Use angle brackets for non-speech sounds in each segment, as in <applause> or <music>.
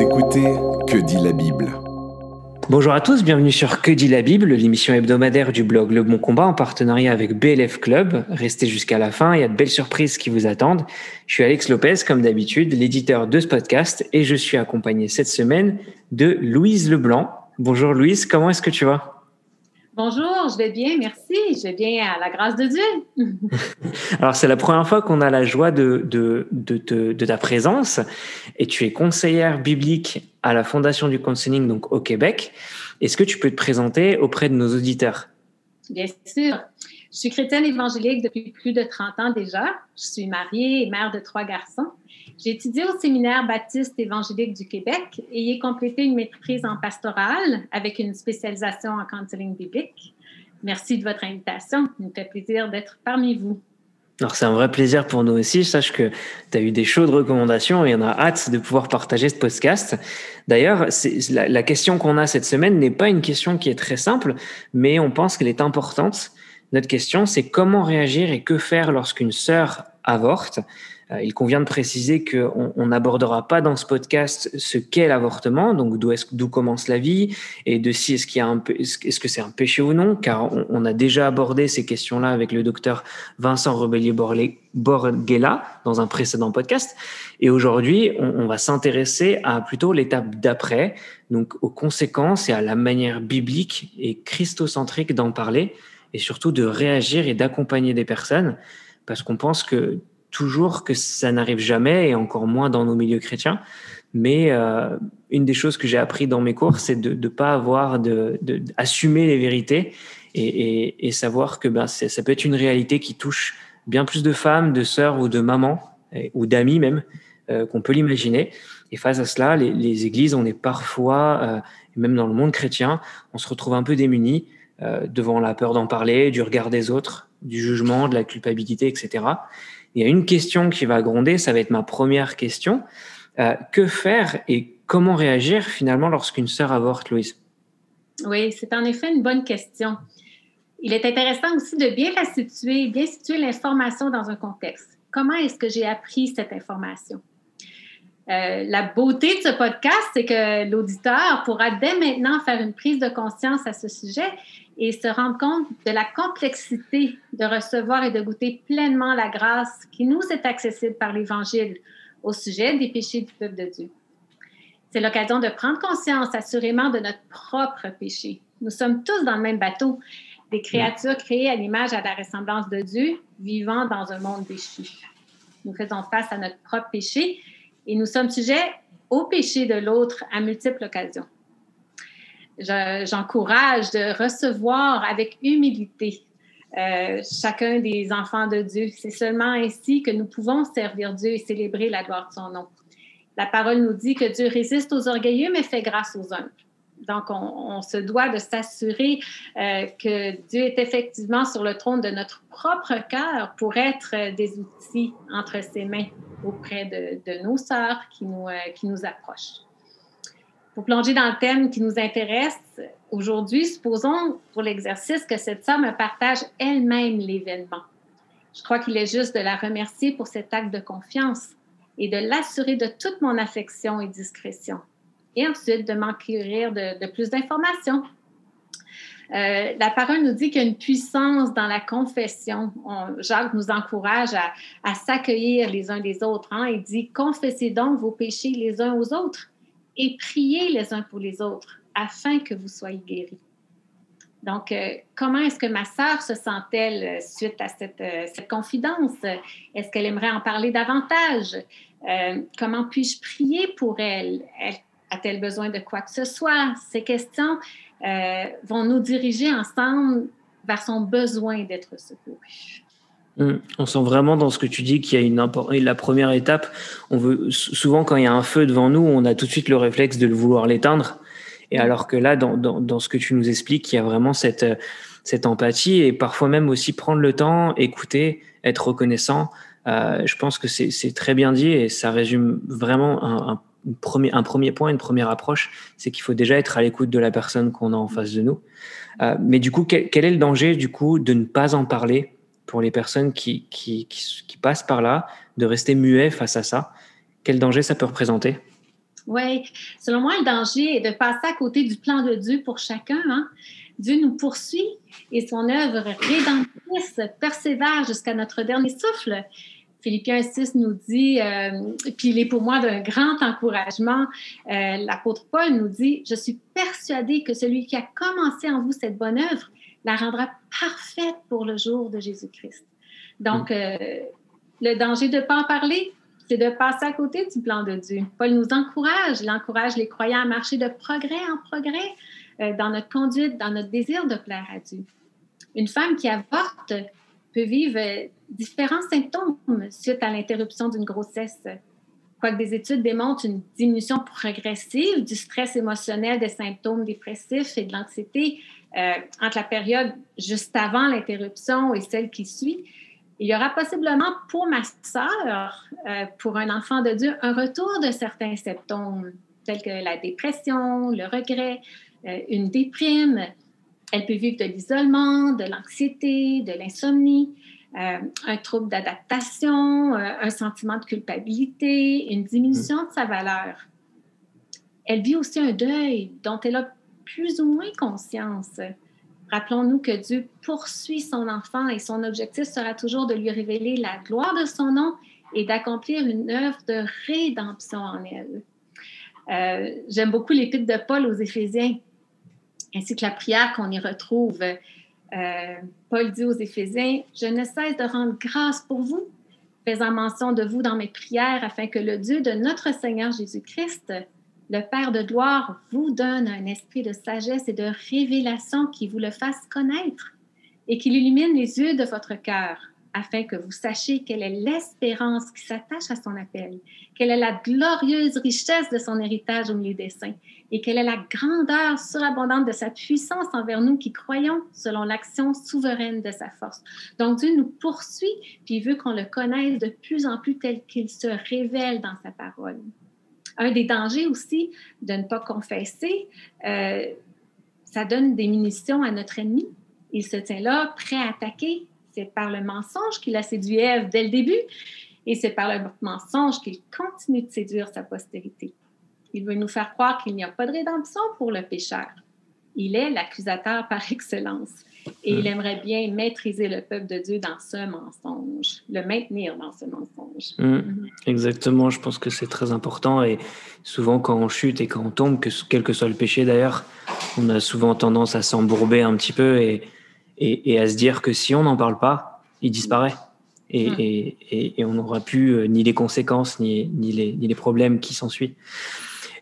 Écoutez Que dit la Bible Bonjour à tous, bienvenue sur Que dit la Bible, l'émission hebdomadaire du blog Le Bon Combat en partenariat avec BLF Club. Restez jusqu'à la fin, il y a de belles surprises qui vous attendent. Je suis Alex Lopez, comme d'habitude, l'éditeur de ce podcast et je suis accompagné cette semaine de Louise Leblanc. Bonjour Louise, comment est-ce que tu vas? Bonjour, je vais bien, merci. Je vais bien à la grâce de Dieu. <laughs> Alors, c'est la première fois qu'on a la joie de, de, de, de, ta présence et tu es conseillère biblique à la Fondation du Counseling, donc au Québec. Est-ce que tu peux te présenter auprès de nos auditeurs? Bien sûr. Je suis chrétienne évangélique depuis plus de 30 ans déjà. Je suis mariée et mère de trois garçons. J'ai étudié au séminaire baptiste évangélique du Québec et y ai complété une maîtrise en pastorale avec une spécialisation en counseling biblique. Merci de votre invitation. Il me fait plaisir d'être parmi vous. Alors c'est un vrai plaisir pour nous aussi. Sache que tu as eu des chaudes recommandations et on a hâte de pouvoir partager ce podcast. D'ailleurs, la, la question qu'on a cette semaine n'est pas une question qui est très simple, mais on pense qu'elle est importante. Notre question, c'est comment réagir et que faire lorsqu'une sœur avorte. Euh, il convient de préciser qu'on n'abordera pas dans ce podcast ce qu'est l'avortement, donc d'où est d'où commence la vie et de si est-ce est-ce que c'est un péché ou non, car on, a déjà abordé ces questions-là avec le docteur Vincent Rebellier-Borghella dans un précédent podcast. Et aujourd'hui, on, on va s'intéresser à plutôt l'étape d'après, donc aux conséquences et à la manière biblique et christocentrique d'en parler et surtout de réagir et d'accompagner des personnes parce qu'on pense que toujours que ça n'arrive jamais et encore moins dans nos milieux chrétiens. Mais euh, une des choses que j'ai appris dans mes cours, c'est de ne pas avoir de, de, les vérités et, et, et savoir que ben, ça peut être une réalité qui touche bien plus de femmes, de sœurs ou de mamans ou d'amis même euh, qu'on peut l'imaginer. Et face à cela, les, les, églises, on est parfois, euh, même dans le monde chrétien, on se retrouve un peu démunis euh, devant la peur d'en parler, du regard des autres, du jugement, de la culpabilité, etc. Il y a une question qui va gronder, ça va être ma première question. Euh, que faire et comment réagir finalement lorsqu'une sœur avorte, Louise? Oui, c'est en effet une bonne question. Il est intéressant aussi de bien la situer, bien situer l'information dans un contexte. Comment est-ce que j'ai appris cette information? Euh, la beauté de ce podcast, c'est que l'auditeur pourra dès maintenant faire une prise de conscience à ce sujet et se rendre compte de la complexité de recevoir et de goûter pleinement la grâce qui nous est accessible par l'Évangile au sujet des péchés du peuple de Dieu. C'est l'occasion de prendre conscience assurément de notre propre péché. Nous sommes tous dans le même bateau, des créatures créées à l'image et à la ressemblance de Dieu, vivant dans un monde déchu. Nous faisons face à notre propre péché et nous sommes sujets au péché de l'autre à multiples occasions j'encourage de recevoir avec humilité euh, chacun des enfants de Dieu. C'est seulement ainsi que nous pouvons servir Dieu et célébrer la gloire de son nom. La parole nous dit que Dieu résiste aux orgueilleux, mais fait grâce aux humbles. Donc, on, se doit de s'assurer euh, que Dieu est effectivement sur le trône de notre propre cœur pour être des outils entre ses mains auprès de, nos sœurs qui nous, euh, qui nous approchent. Pour plonger dans le thème qui nous intéresse aujourd'hui, supposons pour l'exercice que cette sœur me partage elle-même l'événement. Je crois qu'il est juste de la remercier pour cet acte de confiance et de l'assurer de toute mon affection et discrétion. Et ensuite, de m'enquérir de, plus d'informations. Euh, la parole nous dit qu'il y a une puissance dans la confession. Jacques nous encourage à, s'accueillir les uns les autres. Hein. Il dit Confessez donc vos péchés les uns aux autres et priez les uns pour les autres afin que vous soyez guéris. Donc, euh, comment est-ce que ma sœur se sent-elle euh, suite à cette, confidence? Est-ce qu'elle aimerait en parler davantage? comment puis-je prier pour elle A-t-elle besoin de quoi que ce soit? Ces questions vont nous diriger ensemble vers son besoin d'être secouru. Hum, on sent vraiment dans ce que tu dis qu'il y a une la première étape. On veut souvent quand il y a un feu devant nous, on a tout de suite le réflexe de le vouloir l'éteindre. Et alors que là, dans, dans, dans, ce que tu nous expliques, il y a vraiment cette cette empathie et parfois même aussi prendre le temps, écouter, être reconnaissant. Euh, je pense que c'est très bien dit et ça résume vraiment un, un, un premier point, une première approche, c'est qu'il faut déjà être à l'écoute de la personne qu'on a en face de nous. Euh, mais du coup, quel, quel, est le danger du coup de ne pas en parler pour les personnes qui, qui, qui, passent par là, de rester muet face à ça? Quel danger ça peut représenter? Oui, selon moi, le danger est de passer à côté du plan de Dieu pour chacun. Hein? Dieu nous poursuit et son œuvre rédemptrice persévère jusqu'à notre dernier souffle. Philippiens 6 nous dit, euh, puis il est pour moi d'un grand encouragement, euh, l'apôtre Paul nous dit, je suis persuadé que celui qui a commencé en vous cette bonne œuvre la rendra parfaite pour le jour de Jésus-Christ. Donc, euh, le danger de ne pas en parler, c'est de passer à côté du plan de Dieu. Paul nous encourage, il encourage les croyants à marcher de progrès en progrès dans notre conduite, dans notre désir de plaire à Dieu. Une femme qui avorte peut vivre différents symptômes suite à l'interruption d'une grossesse. Quoique des études démontrent une diminution progressive du stress émotionnel, des symptômes dépressifs et de l'anxiété euh, entre la période juste avant l'interruption et celle qui suit, il y aura possiblement pour ma sœur, euh, pour un enfant de Dieu, un retour de certains symptômes tels que la dépression, le regret, euh, une déprime. Elle peut vivre de l'isolement, de l'anxiété, de l'insomnie. Euh, un trouble d'adaptation, euh, un sentiment de culpabilité, une diminution de sa valeur. Elle vit aussi un deuil dont elle a plus ou moins conscience. Rappelons-nous que Dieu poursuit son enfant et son objectif sera toujours de lui révéler la gloire de son nom et d'accomplir une œuvre de rédemption en elle. Euh, j'aime beaucoup l'épître de Paul aux Éphésiens, ainsi que la prière qu'on y retrouve. Euh, Paul dit aux Éphésiens, Je ne cesse de rendre grâce pour vous, faisant mention de vous dans mes prières, afin que le Dieu de notre Seigneur Jésus-Christ, le Père de gloire, vous donne un esprit de sagesse et de révélation qui vous le fasse connaître et qu'il illumine les yeux de votre cœur afin que vous sachiez quelle est l'espérance qui s'attache à son appel, quelle est la glorieuse richesse de son héritage au milieu des saints, et quelle est la grandeur surabondante de sa puissance envers nous qui croyons selon l'action souveraine de sa force. Donc Dieu nous poursuit, puis il veut qu'on le connaisse de plus en plus tel qu'il se révèle dans sa parole. Un des dangers aussi de ne pas confesser, euh, ça donne des munitions à notre ennemi. Il se tient là, prêt à attaquer, c'est par le mensonge qu'il a séduit Ève dès le début et c'est par le mensonge qu'il continue de séduire sa postérité. Il veut nous faire croire qu'il n'y a pas de rédemption pour le pécheur. Il est l'accusateur par excellence et il hmm. aimerait bien maîtriser le peuple de Dieu dans ce mensonge, le maintenir dans ce mensonge. Mhm. Exactement, je pense que c'est très important et souvent quand on chute et quand on tombe, que, quel que soit le péché d'ailleurs, on a souvent tendance à s'embourber un petit peu et et, à se dire que si on n'en parle pas, il disparaît. Et, hmm. et on n'aura plus euh, ni les conséquences, ni, ni, les, ni les problèmes qui s'ensuivent.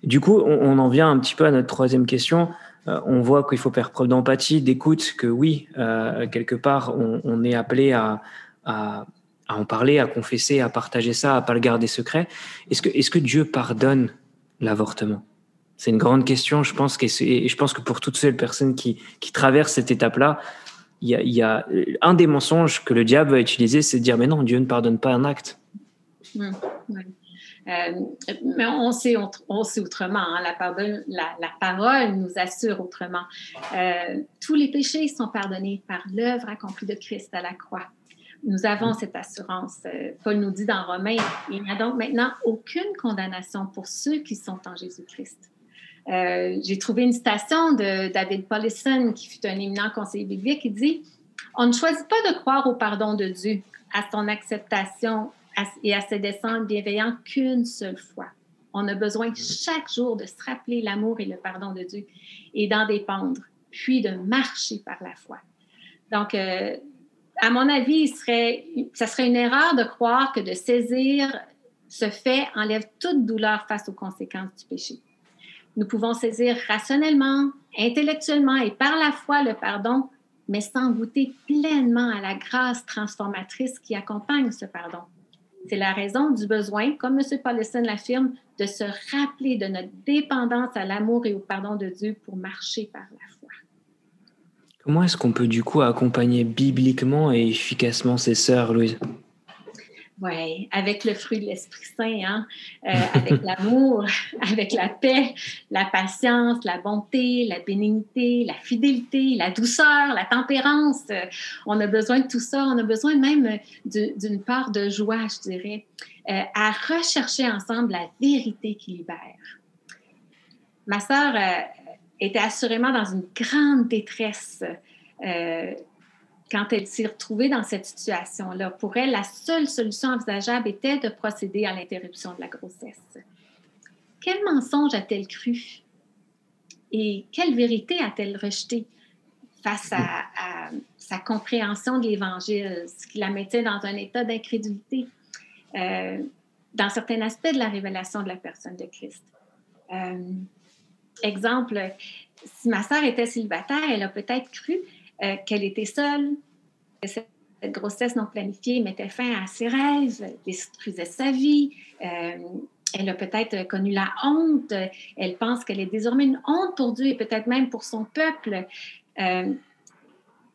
Du coup, on, en vient un petit peu à notre troisième question. Euh, on voit qu'il faut faire preuve d'empathie, d'écoute, que oui, euh, quelque part, on, on est appelé à, à, à, en parler, à confesser, à partager ça, à pas le garder secret. Est-ce que, est-ce que Dieu pardonne l'avortement? C'est une grande question. Je pense et je pense que pour toutes celles personnes qui, qui traversent cette étape-là, il y, a, un des mensonges que le diable va utiliser, c'est de dire mais non, Dieu ne pardonne pas un acte. Mmh, euh, mais on sait, on, sait autrement. Hein. La, la, parole nous assure autrement. Euh, tous les péchés sont pardonnés par l'œuvre accomplie de Christ à la croix. Nous avons mmh. cette assurance. Euh, Paul nous dit dans Romains, il n'y a donc maintenant aucune condamnation pour ceux qui sont en Jésus-Christ. Euh, j'ai trouvé une citation de David Paulison, qui fut un éminent conseiller biblique, qui dit On ne choisit pas de croire au pardon de Dieu, à son acceptation et à ses descentes bienveillants qu'une seule fois. On a besoin chaque jour de se rappeler l'amour et le pardon de Dieu et d'en dépendre, puis de marcher par la foi. Donc, euh, à mon avis, ça serait une erreur de croire que de saisir ce fait enlève toute douleur face aux conséquences du péché. Nous pouvons saisir rationnellement, intellectuellement et par la foi le pardon, mais sans goûter pleinement à la grâce transformatrice qui accompagne ce pardon. C'est la raison du besoin, comme M. Paulson l'affirme, de se rappeler de notre dépendance à l'amour et au pardon de Dieu pour marcher par la foi. Comment est-ce qu'on peut du coup accompagner bibliquement et efficacement ses sœurs, Louise? Oui, avec le fruit de l'Esprit Saint, hein? Euh, avec <laughs> l'amour, avec la paix, la patience, la bonté, la bénignité, la fidélité, la douceur, la tempérance. on a besoin de tout ça. On a besoin même d'une part de joie, je dirais, euh, à rechercher ensemble la vérité qui libère. ma sœur était assurément dans une grande détresse quand elle s'est retrouvée dans cette situation-là. Pour elle, la seule solution envisageable était de procéder à l'interruption de la grossesse. Quel mensonge a-t-elle cru? Et quelle vérité a-t-elle rejeté face à, sa compréhension de l'Évangile, ce qui la mettait dans un état d'incrédulité euh, dans certains aspects de la révélation de la personne de Christ? Euh, exemple, si ma sœur était célibataire, elle a peut-être cru euh, qu'elle était seule, que cette grossesse non planifiée mettait fin à ses rêves, détruisait sa vie. Euh, elle a peut-être connu la honte. Elle pense qu'elle est désormais une honte pour Dieu et peut-être même pour son peuple. Euh,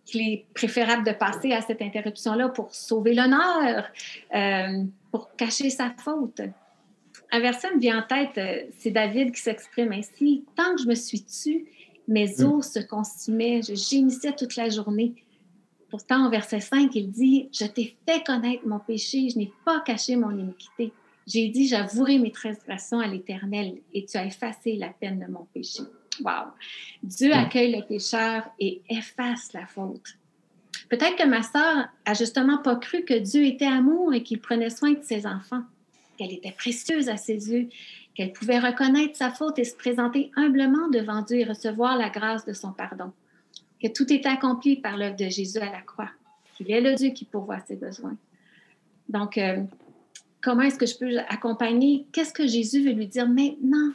qu'il est préférable de passer à cette interruption-là pour sauver l'honneur, pour cacher sa faute. Un verset me vient en tête, c'est David qui s'exprime ainsi Tant que je me suis tue, mes mm. os se consumaient, je gémissais toute la journée. Pourtant, au verset 5, il dit Je t'ai fait connaître mon péché, je n'ai pas caché mon iniquité. J'ai dit J'avouerai mes transgressions à l'Éternel et tu as effacé la peine de mon péché. Wow! Dieu mm. accueille le pécheur et efface la faute. Peut-être que ma sœur a justement pas cru que Dieu était amour et qu'il prenait soin de ses enfants, qu'elle était précieuse à ses yeux qu'elle pouvait reconnaître sa faute et se présenter humblement devant Dieu et recevoir la grâce de son pardon, que tout est accompli par l'œuvre de Jésus à la croix, qu'il est le Dieu qui pourvoit ses besoins. Donc, euh, comment est-ce que je peux accompagner? Qu'est-ce que Jésus veut lui dire maintenant?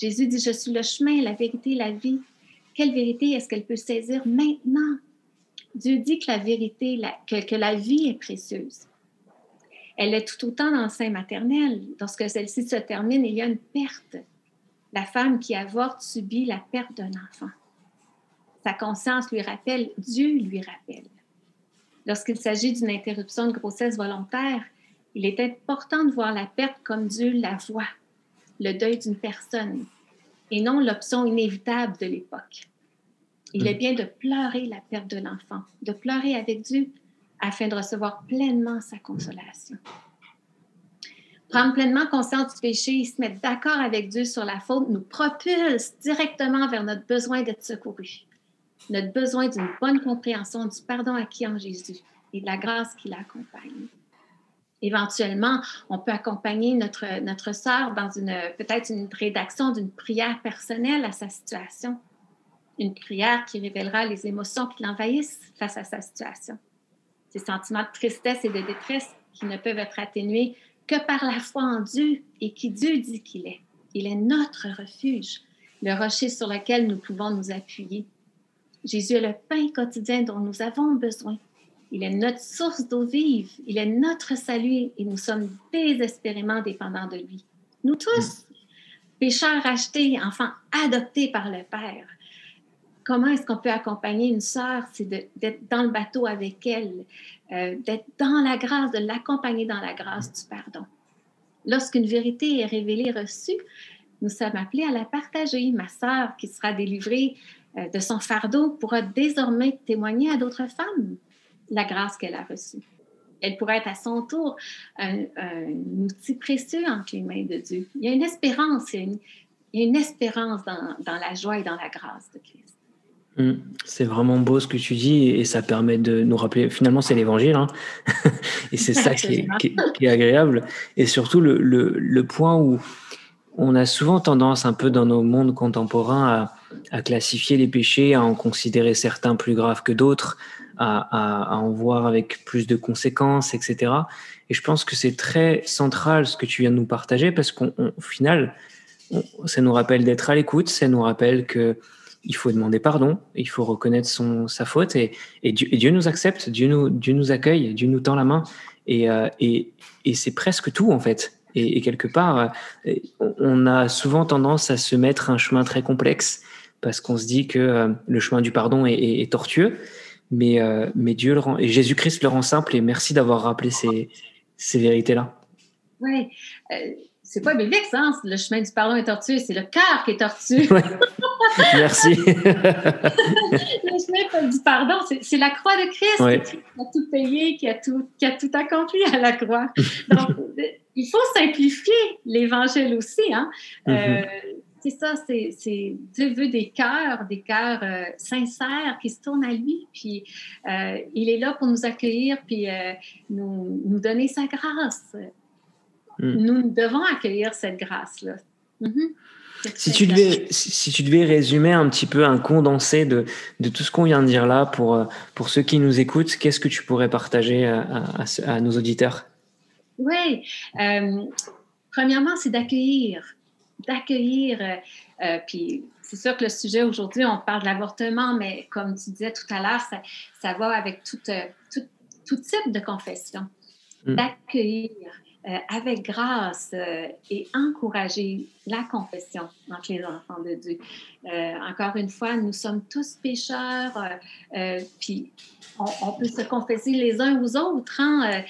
Jésus dit, je suis le chemin, la vérité, la vie. Quelle vérité est-ce qu'elle peut saisir maintenant? Dieu dit que la vérité, que la vie est précieuse. Elle est tout autant dans le sein maternel. Lorsque celle-ci se termine, il y a une perte. La femme qui avorte subit la perte d'un enfant. Sa conscience lui rappelle, Dieu lui rappelle. Lorsqu'il s'agit d'une interruption de grossesse volontaire, il est important de voir la perte comme Dieu la voit, le deuil d'une personne, et non l'option inévitable de l'époque. Il est mm. bien de pleurer la perte de l'enfant, de pleurer avec Dieu, afin de recevoir pleinement sa consolation. Prendre pleinement conscience du péché et se mettre d'accord avec Dieu sur la faute nous propulse directement vers notre besoin d'être secouru, notre besoin d'une bonne compréhension du pardon acquis en Jésus et de la grâce qui l'accompagne. Éventuellement, on peut accompagner notre, notre sœur dans une, peut-être une rédaction d'une prière personnelle à sa situation, une prière qui révélera les émotions qui l'envahissent face à sa situation ces sentiments de tristesse et de détresse qui ne peuvent être atténués que par la foi en Dieu et qui Dieu dit qu'il est. Il est notre refuge, le rocher sur lequel nous pouvons nous appuyer. Jésus est le pain quotidien dont nous avons besoin. Il est notre source d'eau vive, il est notre salut et nous sommes désespérément dépendants de lui. Nous tous, pécheurs achetés, enfants adoptés par le Père, comment est-ce qu'on peut accompagner une sœur, c'est d'être dans le bateau avec elle, euh, d'être dans la grâce, de l'accompagner dans la grâce du pardon. Lorsqu'une vérité est révélée, reçue, nous sommes appelés à la partager. Ma sœur qui sera délivrée euh, de son fardeau pourra désormais témoigner à d'autres femmes la grâce qu'elle a reçue. Elle pourra être à son tour un, outil précieux entre les mains de Dieu. Il y a une espérance, il y a une, espérance dans la joie et dans la grâce de Christ. Mm. C'est vraiment beau ce que tu dis et ça permet de nous rappeler, finalement c'est l'évangile, hein <laughs> et c'est ça qui est, agréable. Et surtout le, point où on a souvent tendance un peu dans nos mondes contemporains à, classifier les péchés, à en considérer certains plus graves que d'autres, à, en voir avec plus de conséquences, etc. Et je pense que c'est très central ce que tu viens de nous partager parce qu'au final, ça nous rappelle d'être à l'écoute, ça nous rappelle que il faut demander pardon, il faut reconnaître son, sa faute et, Dieu, nous accepte, Dieu nous, Dieu nous accueille, Dieu nous tend la main et, euh, et c'est presque tout en fait. Et, quelque part, euh, on a souvent tendance à se mettre un chemin très complexe parce qu'on se dit que euh, le chemin du pardon est, tortueux, mais, mais Dieu le rend et Jésus-Christ le rend simple et merci d'avoir rappelé ces, ces vérités-là. Oui, c'est pas ça, hein? le chemin du pardon est tortueux, c'est le cœur qui est tortueux. <laughs> Merci. <laughs> le chemin du pardon, c'est la croix de Christ qui a tout payé, qui a tout, qui a tout accompli à la croix. <laughs> Donc, il faut simplifier l'évangile aussi. Hein? Euh, mm-hmm. c'est ça, c'est Dieu veut des cœurs, des cœurs euh, sincères qui se tournent à lui, puis euh, il est là pour nous accueillir, puis euh, nous, nous, donner sa grâce. Mm. Nous devons accueillir cette grâce-là. Mm-hmm. Si tu, devais, si, tu devais résumer un petit peu un condensé de, de tout ce qu'on vient de dire là pour, pour ceux qui nous écoutent, qu'est-ce que tu pourrais partager à, à nos auditeurs? Oui, premièrement, c'est d'accueillir d'accueillir. Euh, euh, puis c'est sûr que le sujet aujourd'hui, on parle de l'avortement, mais comme tu disais tout à l'heure, ça, ça, va avec tout, euh, tout, tout, type de confession. Mm. D'accueillir avec grâce et encourager la confession entre les enfants de Dieu. encore une fois, nous sommes tous pécheurs, puis on, peut se confesser les uns aux autres. Hein?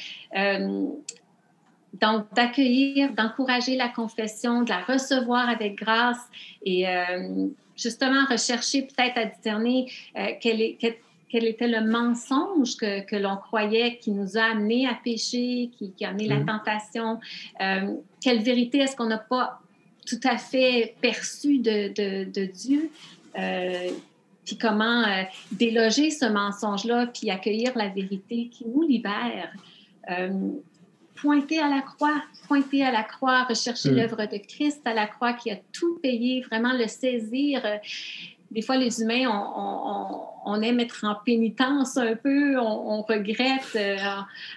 Donc, d'accueillir, d'encourager la confession, de la recevoir avec grâce et euh, justement rechercher peut-être à discerner euh, quel, est, était le mensonge que, que l'on croyait qui nous a amené à pécher, qui, qui a amené la mm-hmm. tentation. Euh, quelle vérité est-ce qu'on n'a pas tout à fait perçue de, de, de Dieu? puis comment déloger ce mensonge-là, puis accueillir la vérité qui nous libère pointer à la croix, pointer à la croix, rechercher mm. l'œuvre de Christ à la croix qui a tout payé, vraiment le saisir. Des fois, les humains, on, aime être en pénitence un peu, on, regrette, euh,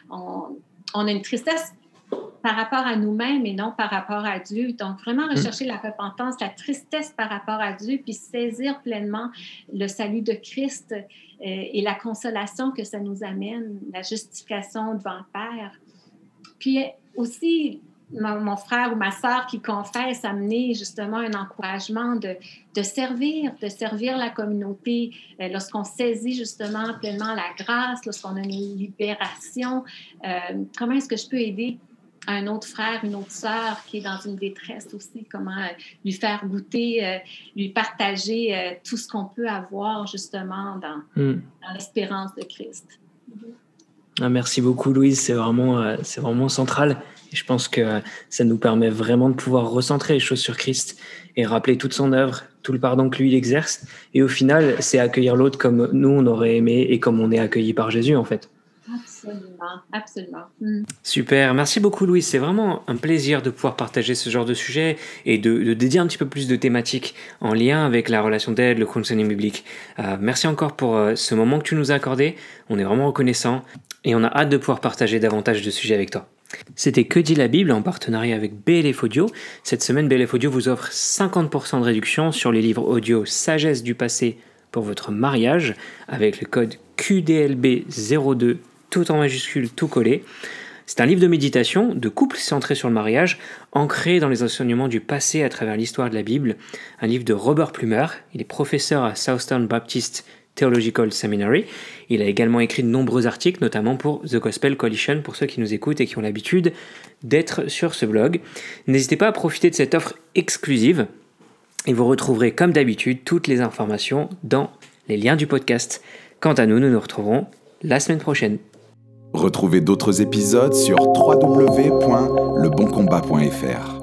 on, a une tristesse par rapport à nous-mêmes et non par rapport à Dieu. Donc, vraiment mm. rechercher la repentance, la tristesse par rapport à Dieu, puis saisir pleinement le salut de Christ euh, et la consolation que ça nous amène, la justification devant le Père. Puis aussi, mon, frère ou ma soeur qui confesse amener justement un encouragement de, de servir, de servir la communauté euh, lorsqu'on saisit justement pleinement la grâce, lorsqu'on a une libération. Euh, comment est-ce que je peux aider un autre frère, une autre sœur qui est dans une détresse aussi, comment euh, lui faire goûter, lui partager tout ce qu'on peut avoir justement dans, hmm. dans l'espérance de Christ. Ah, merci beaucoup, Louise. C'est vraiment, euh, c'est vraiment central. Et je pense que ça nous permet vraiment de pouvoir recentrer les choses sur Christ et rappeler toute son œuvre, tout le pardon que lui il exerce. Et au final, c'est accueillir l'autre comme nous on aurait aimé et comme on est accueilli par Jésus en fait. Absolument, absolument. Mm. Super, merci beaucoup Louise. C'est vraiment un plaisir de pouvoir partager ce genre de sujet et de, dédier un petit peu plus de thématiques en lien avec la relation d'aide, le counseling biblique. Euh, merci encore pour euh, ce moment que tu nous as accordé. On est vraiment reconnaissant et on a hâte de pouvoir partager davantage de sujets avec toi. C'était Que dit la Bible en partenariat avec BLF Audio. Cette semaine, BLF Audio vous offre 50% de réduction sur les livres audio Sagesse du passé pour votre mariage avec le code QDLB02 tout en majuscule, tout collé. C'est un livre de méditation, de couple centré sur le mariage, ancré dans les enseignements du passé à travers l'histoire de la Bible. Un livre de Robert Plumer. Il est professeur à Southern Baptist Theological Seminary. Il a également écrit de nombreux articles, notamment pour The Gospel Coalition, pour ceux qui nous écoutent et qui ont l'habitude d'être sur ce blog. N'hésitez pas à profiter de cette offre exclusive et vous retrouverez comme d'habitude toutes les informations dans les liens du podcast. Quant à nous, nous nous retrouverons la semaine prochaine. Retrouvez d'autres épisodes sur www.leboncombat.fr.